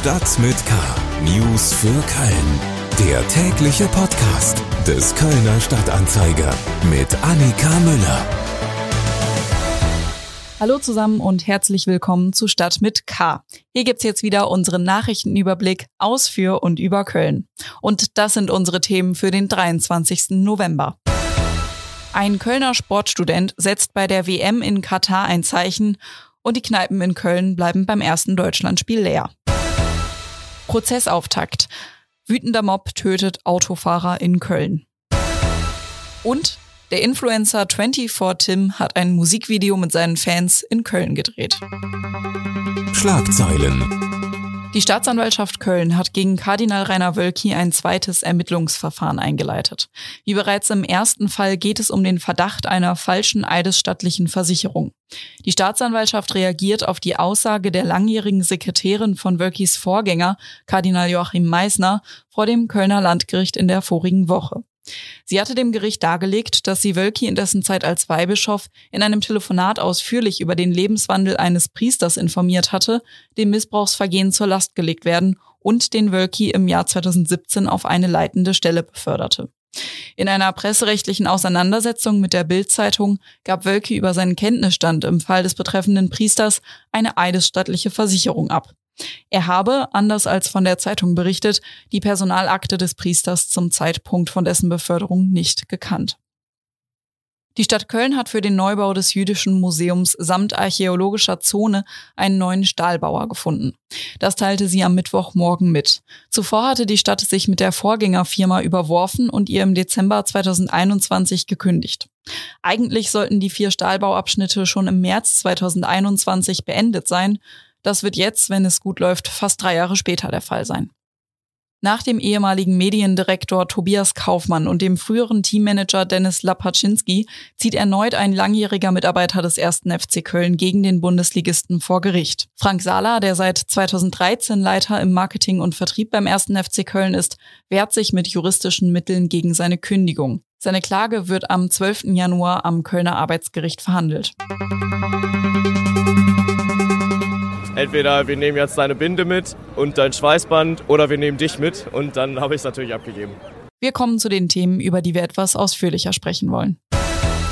Stadt mit K. News für Köln. Der tägliche Podcast des Kölner Stadtanzeiger mit Annika Müller. Hallo zusammen und herzlich willkommen zu Stadt mit K. Hier gibt's jetzt wieder unseren Nachrichtenüberblick aus für und über Köln. Und das sind unsere Themen für den 23. November. Ein Kölner Sportstudent setzt bei der WM in Katar ein Zeichen und die Kneipen in Köln bleiben beim ersten Deutschlandspiel leer. Prozessauftakt. Wütender Mob tötet Autofahrer in Köln. Und der Influencer 24 Tim hat ein Musikvideo mit seinen Fans in Köln gedreht. Schlagzeilen. Die Staatsanwaltschaft Köln hat gegen Kardinal Rainer Wölki ein zweites Ermittlungsverfahren eingeleitet. Wie bereits im ersten Fall geht es um den Verdacht einer falschen eidesstattlichen Versicherung. Die Staatsanwaltschaft reagiert auf die Aussage der langjährigen Sekretärin von Wölkis Vorgänger, Kardinal Joachim Meissner, vor dem Kölner Landgericht in der vorigen Woche. Sie hatte dem Gericht dargelegt, dass sie Wölki in dessen Zeit als Weihbischof in einem Telefonat ausführlich über den Lebenswandel eines Priesters informiert hatte, dem Missbrauchsvergehen zur Last gelegt werden und den Wölki im Jahr 2017 auf eine leitende Stelle beförderte. In einer presserechtlichen Auseinandersetzung mit der Bild-Zeitung gab Wölki über seinen Kenntnisstand im Fall des betreffenden Priesters eine eidesstattliche Versicherung ab. Er habe, anders als von der Zeitung berichtet, die Personalakte des Priesters zum Zeitpunkt von dessen Beförderung nicht gekannt. Die Stadt Köln hat für den Neubau des Jüdischen Museums samt archäologischer Zone einen neuen Stahlbauer gefunden. Das teilte sie am Mittwochmorgen mit. Zuvor hatte die Stadt sich mit der Vorgängerfirma überworfen und ihr im Dezember 2021 gekündigt. Eigentlich sollten die vier Stahlbauabschnitte schon im März 2021 beendet sein, das wird jetzt, wenn es gut läuft, fast drei Jahre später der Fall sein. Nach dem ehemaligen Mediendirektor Tobias Kaufmann und dem früheren Teammanager Dennis Lapaczynski zieht erneut ein langjähriger Mitarbeiter des ersten FC Köln gegen den Bundesligisten vor Gericht. Frank Sala, der seit 2013 Leiter im Marketing und Vertrieb beim ersten FC Köln ist, wehrt sich mit juristischen Mitteln gegen seine Kündigung. Seine Klage wird am 12. Januar am Kölner Arbeitsgericht verhandelt. Entweder wir nehmen jetzt deine Binde mit und dein Schweißband oder wir nehmen dich mit und dann habe ich es natürlich abgegeben. Wir kommen zu den Themen, über die wir etwas ausführlicher sprechen wollen.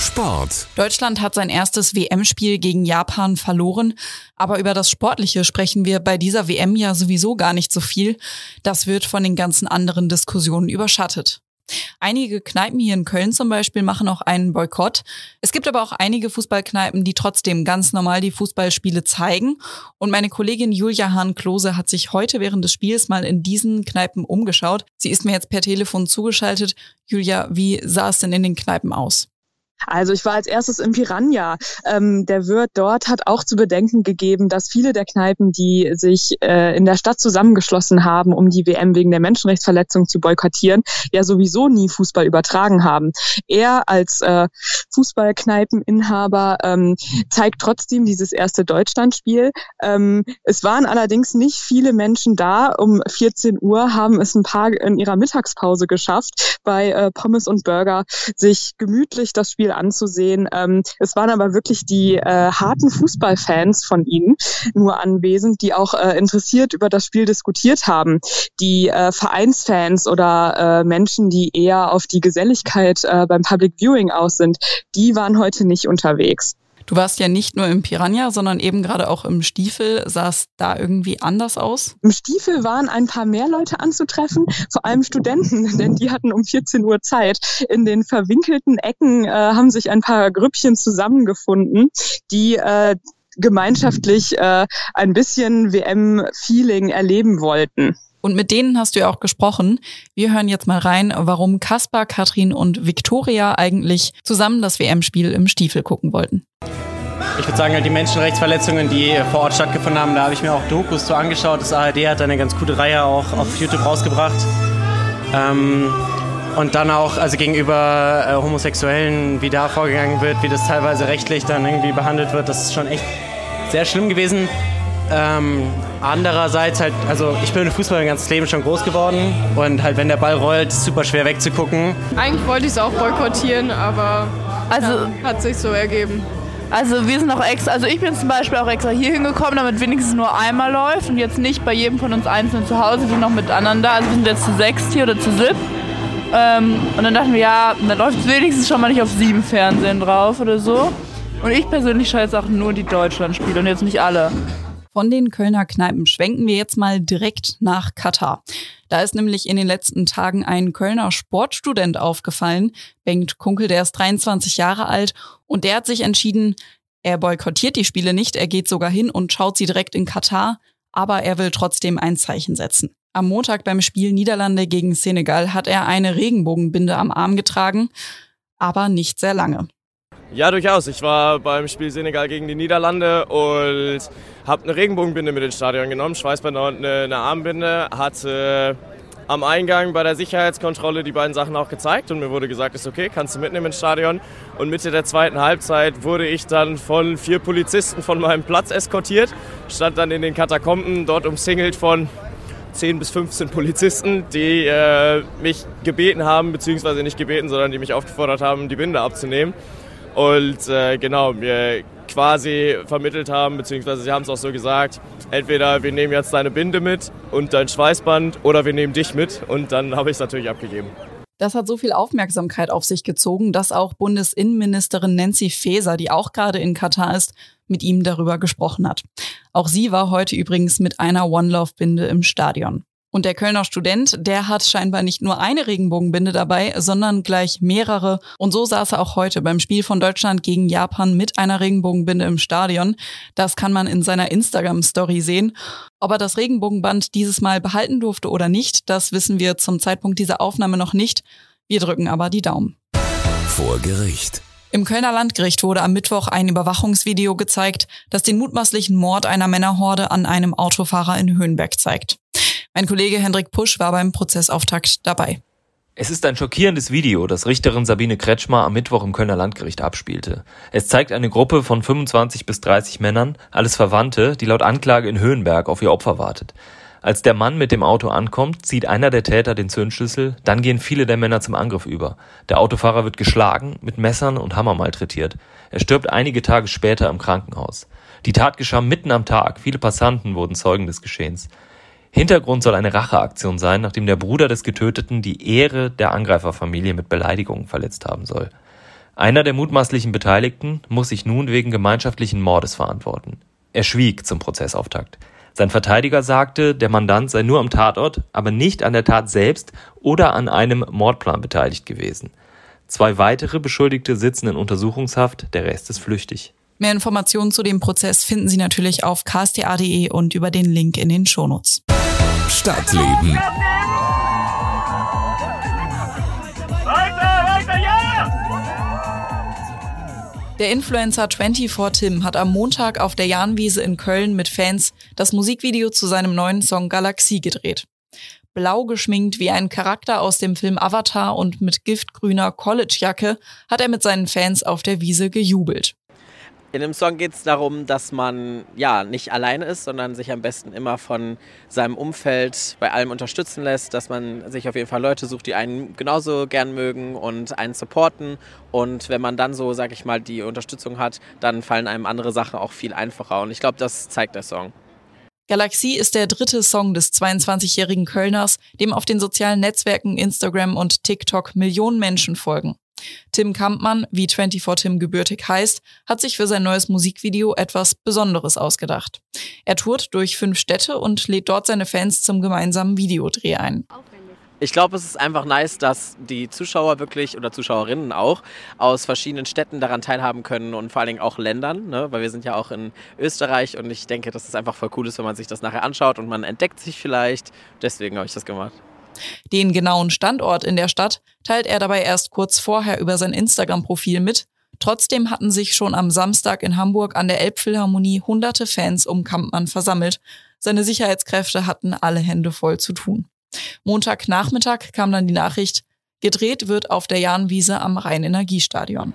Sport. Deutschland hat sein erstes WM-Spiel gegen Japan verloren, aber über das Sportliche sprechen wir bei dieser WM ja sowieso gar nicht so viel. Das wird von den ganzen anderen Diskussionen überschattet. Einige Kneipen hier in Köln zum Beispiel machen auch einen Boykott. Es gibt aber auch einige Fußballkneipen, die trotzdem ganz normal die Fußballspiele zeigen. Und meine Kollegin Julia Hahn-Klose hat sich heute während des Spiels mal in diesen Kneipen umgeschaut. Sie ist mir jetzt per Telefon zugeschaltet. Julia, wie sah es denn in den Kneipen aus? Also ich war als erstes im Piranha. Ähm, der Wirt dort hat auch zu bedenken gegeben, dass viele der Kneipen, die sich äh, in der Stadt zusammengeschlossen haben, um die WM wegen der Menschenrechtsverletzung zu boykottieren, ja sowieso nie Fußball übertragen haben. Er als äh, Fußballkneipeninhaber ähm, zeigt trotzdem dieses erste Deutschlandspiel. Ähm, es waren allerdings nicht viele Menschen da. Um 14 Uhr haben es ein paar in ihrer Mittagspause geschafft, bei äh, Pommes und Burger sich gemütlich das Spiel anzusehen. Ähm, es waren aber wirklich die äh, harten Fußballfans von ihnen nur anwesend, die auch äh, interessiert über das Spiel diskutiert haben. Die äh, Vereinsfans oder äh, Menschen, die eher auf die Geselligkeit äh, beim Public Viewing aus sind, die waren heute nicht unterwegs. Du warst ja nicht nur im Piranha, sondern eben gerade auch im Stiefel. Sah es da irgendwie anders aus? Im Stiefel waren ein paar mehr Leute anzutreffen, vor allem Studenten, denn die hatten um 14 Uhr Zeit. In den verwinkelten Ecken äh, haben sich ein paar Grüppchen zusammengefunden, die äh, gemeinschaftlich äh, ein bisschen WM-Feeling erleben wollten. Und mit denen hast du ja auch gesprochen. Wir hören jetzt mal rein, warum Kaspar, Katrin und Viktoria eigentlich zusammen das WM-Spiel im Stiefel gucken wollten. Ich würde sagen, halt die Menschenrechtsverletzungen, die vor Ort stattgefunden haben, da habe ich mir auch Dokus zu angeschaut. Das ARD hat eine ganz gute Reihe auch auf YouTube rausgebracht. Ähm, und dann auch also gegenüber äh, Homosexuellen, wie da vorgegangen wird, wie das teilweise rechtlich dann irgendwie behandelt wird, das ist schon echt sehr schlimm gewesen. Ähm, andererseits halt, also ich bin mit Fußball mein ganzes Leben schon groß geworden und halt wenn der Ball rollt, ist super schwer wegzugucken. Eigentlich wollte ich es auch boykottieren, aber also ja, hat sich so ergeben. Also wir sind auch extra, also ich bin zum Beispiel auch extra hier hingekommen, damit wenigstens nur einmal läuft und jetzt nicht bei jedem von uns einzeln zu Hause, wir sind noch mit anderen da. Also wir sind jetzt zu sechs hier oder zu sieb. Ähm, und dann dachten wir, ja, dann läuft es wenigstens schon mal nicht auf sieben Fernsehen drauf oder so. Und ich persönlich schaue jetzt auch nur die Deutschlandspiele und jetzt nicht alle. Von den Kölner Kneipen schwenken wir jetzt mal direkt nach Katar. Da ist nämlich in den letzten Tagen ein Kölner Sportstudent aufgefallen, Bengt Kunkel, der ist 23 Jahre alt und der hat sich entschieden, er boykottiert die Spiele nicht, er geht sogar hin und schaut sie direkt in Katar, aber er will trotzdem ein Zeichen setzen. Am Montag beim Spiel Niederlande gegen Senegal hat er eine Regenbogenbinde am Arm getragen, aber nicht sehr lange. Ja, durchaus. Ich war beim Spiel Senegal gegen die Niederlande und habe eine Regenbogenbinde mit ins Stadion genommen, Schweißbänder und eine, eine Armbinde. Hatte am Eingang bei der Sicherheitskontrolle die beiden Sachen auch gezeigt und mir wurde gesagt, ist okay, kannst du mitnehmen ins Stadion. Und Mitte der zweiten Halbzeit wurde ich dann von vier Polizisten von meinem Platz eskortiert, stand dann in den Katakomben, dort umsingelt von 10 bis 15 Polizisten, die äh, mich gebeten haben, beziehungsweise nicht gebeten, sondern die mich aufgefordert haben, die Binde abzunehmen und äh, genau mir quasi vermittelt haben, beziehungsweise sie haben es auch so gesagt, entweder wir nehmen jetzt deine Binde mit und dein Schweißband oder wir nehmen dich mit und dann habe ich es natürlich abgegeben. Das hat so viel Aufmerksamkeit auf sich gezogen, dass auch Bundesinnenministerin Nancy Faeser, die auch gerade in Katar ist, mit ihm darüber gesprochen hat. Auch sie war heute übrigens mit einer One Love Binde im Stadion. Und der Kölner Student, der hat scheinbar nicht nur eine Regenbogenbinde dabei, sondern gleich mehrere. Und so saß er auch heute beim Spiel von Deutschland gegen Japan mit einer Regenbogenbinde im Stadion. Das kann man in seiner Instagram-Story sehen. Ob er das Regenbogenband dieses Mal behalten durfte oder nicht, das wissen wir zum Zeitpunkt dieser Aufnahme noch nicht. Wir drücken aber die Daumen. Vor Gericht. Im Kölner Landgericht wurde am Mittwoch ein Überwachungsvideo gezeigt, das den mutmaßlichen Mord einer Männerhorde an einem Autofahrer in Höhenberg zeigt. Mein Kollege Hendrik Pusch war beim Prozessauftakt dabei. Es ist ein schockierendes Video, das Richterin Sabine Kretschmer am Mittwoch im Kölner Landgericht abspielte. Es zeigt eine Gruppe von 25 bis 30 Männern, alles Verwandte, die laut Anklage in Höhenberg auf ihr Opfer wartet. Als der Mann mit dem Auto ankommt, zieht einer der Täter den Zündschlüssel, dann gehen viele der Männer zum Angriff über. Der Autofahrer wird geschlagen, mit Messern und Hammer malträtiert. Er stirbt einige Tage später im Krankenhaus. Die Tat geschah mitten am Tag, viele Passanten wurden Zeugen des Geschehens. Hintergrund soll eine Racheaktion sein, nachdem der Bruder des Getöteten die Ehre der Angreiferfamilie mit Beleidigungen verletzt haben soll. Einer der mutmaßlichen Beteiligten muss sich nun wegen gemeinschaftlichen Mordes verantworten. Er schwieg zum Prozessauftakt. Sein Verteidiger sagte, der Mandant sei nur am Tatort, aber nicht an der Tat selbst oder an einem Mordplan beteiligt gewesen. Zwei weitere Beschuldigte sitzen in Untersuchungshaft, der Rest ist flüchtig. Mehr Informationen zu dem Prozess finden Sie natürlich auf ksta.de und über den Link in den Shownotes. Stadtleben. Der Influencer 24 Tim hat am Montag auf der Jahnwiese in Köln mit Fans das Musikvideo zu seinem neuen Song Galaxie gedreht. Blau geschminkt wie ein Charakter aus dem Film Avatar und mit giftgrüner Collegejacke hat er mit seinen Fans auf der Wiese gejubelt. In dem Song geht es darum, dass man ja nicht alleine ist, sondern sich am besten immer von seinem Umfeld bei allem unterstützen lässt, dass man sich auf jeden Fall Leute sucht, die einen genauso gern mögen und einen supporten. Und wenn man dann so, sag ich mal, die Unterstützung hat, dann fallen einem andere Sachen auch viel einfacher. Und ich glaube, das zeigt der Song. Galaxie ist der dritte Song des 22-jährigen Kölners, dem auf den sozialen Netzwerken Instagram und TikTok Millionen Menschen folgen. Tim Kampmann, wie 24 Tim gebürtig heißt, hat sich für sein neues Musikvideo etwas Besonderes ausgedacht. Er tourt durch fünf Städte und lädt dort seine Fans zum gemeinsamen Videodreh ein. Ich glaube, es ist einfach nice, dass die Zuschauer wirklich oder Zuschauerinnen auch aus verschiedenen Städten daran teilhaben können und vor allen Dingen auch Ländern, ne? weil wir sind ja auch in Österreich und ich denke, dass es einfach voll cool ist, wenn man sich das nachher anschaut und man entdeckt sich vielleicht. Deswegen habe ich das gemacht. Den genauen Standort in der Stadt teilt er dabei erst kurz vorher über sein Instagram-Profil mit. Trotzdem hatten sich schon am Samstag in Hamburg an der Elbphilharmonie hunderte Fans um Kampmann versammelt. Seine Sicherheitskräfte hatten alle Hände voll zu tun. Montagnachmittag kam dann die Nachricht, gedreht wird auf der Jahnwiese am Rhein-Energiestadion.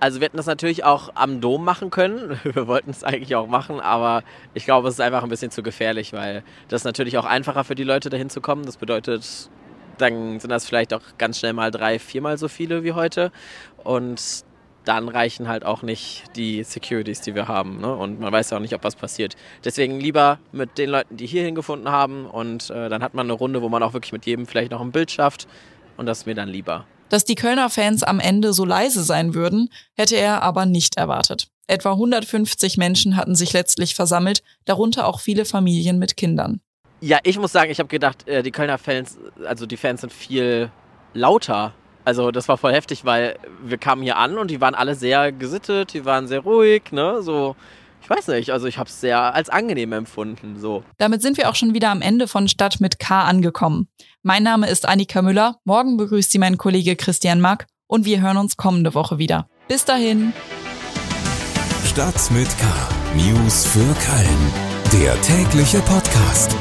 Also wir hätten das natürlich auch am Dom machen können. Wir wollten es eigentlich auch machen, aber ich glaube, es ist einfach ein bisschen zu gefährlich, weil das ist natürlich auch einfacher für die Leute dahin zu kommen. Das bedeutet, dann sind das vielleicht auch ganz schnell mal drei, viermal so viele wie heute. Und dann reichen halt auch nicht die Securities, die wir haben. Ne? Und man weiß ja auch nicht, ob was passiert. Deswegen lieber mit den Leuten, die hierhin gefunden haben. Und äh, dann hat man eine Runde, wo man auch wirklich mit jedem vielleicht noch ein Bild schafft. Und das ist mir dann lieber. Dass die Kölner Fans am Ende so leise sein würden, hätte er aber nicht erwartet. Etwa 150 Menschen hatten sich letztlich versammelt, darunter auch viele Familien mit Kindern. Ja, ich muss sagen, ich habe gedacht, äh, die Kölner Fans, also die Fans sind viel lauter also das war voll heftig, weil wir kamen hier an und die waren alle sehr gesittet, die waren sehr ruhig, ne? So, ich weiß nicht, also ich habe es sehr als angenehm empfunden. So. Damit sind wir auch schon wieder am Ende von Stadt mit K angekommen. Mein Name ist Annika Müller. Morgen begrüßt Sie mein Kollege Christian Mack und wir hören uns kommende Woche wieder. Bis dahin. Stadt mit K. News für Köln. Der tägliche Podcast.